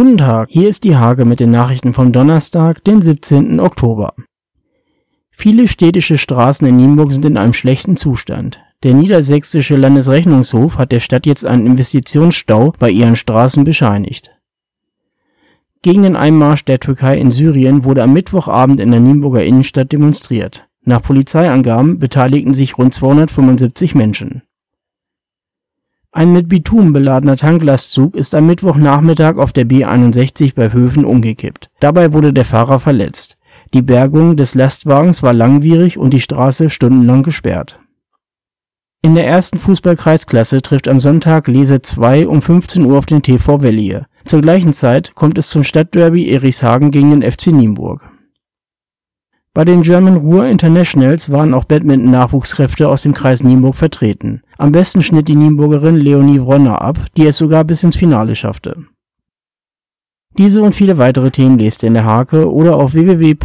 Guten Tag, hier ist die Hage mit den Nachrichten vom Donnerstag, den 17. Oktober. Viele städtische Straßen in Nienburg sind in einem schlechten Zustand. Der niedersächsische Landesrechnungshof hat der Stadt jetzt einen Investitionsstau bei ihren Straßen bescheinigt. Gegen den Einmarsch der Türkei in Syrien wurde am Mittwochabend in der Nienburger Innenstadt demonstriert. Nach Polizeiangaben beteiligten sich rund 275 Menschen ein mit Bitumen beladener Tanklastzug ist am Mittwochnachmittag auf der B 61 bei Höfen umgekippt. Dabei wurde der Fahrer verletzt. Die Bergung des Lastwagens war langwierig und die Straße stundenlang gesperrt. In der ersten Fußball-Kreisklasse trifft am Sonntag Lese 2 um 15 Uhr auf den TV Wellier. Zur gleichen Zeit kommt es zum Stadtderby Erichshagen gegen den FC Nienburg bei den German Ruhr Internationals waren auch Badminton-Nachwuchskräfte aus dem Kreis Nienburg vertreten. Am besten schnitt die Nienburgerin Leonie Wronner ab, die es sogar bis ins Finale schaffte. Diese und viele weitere Themen lest ihr in der Hake oder auf www.diehake.de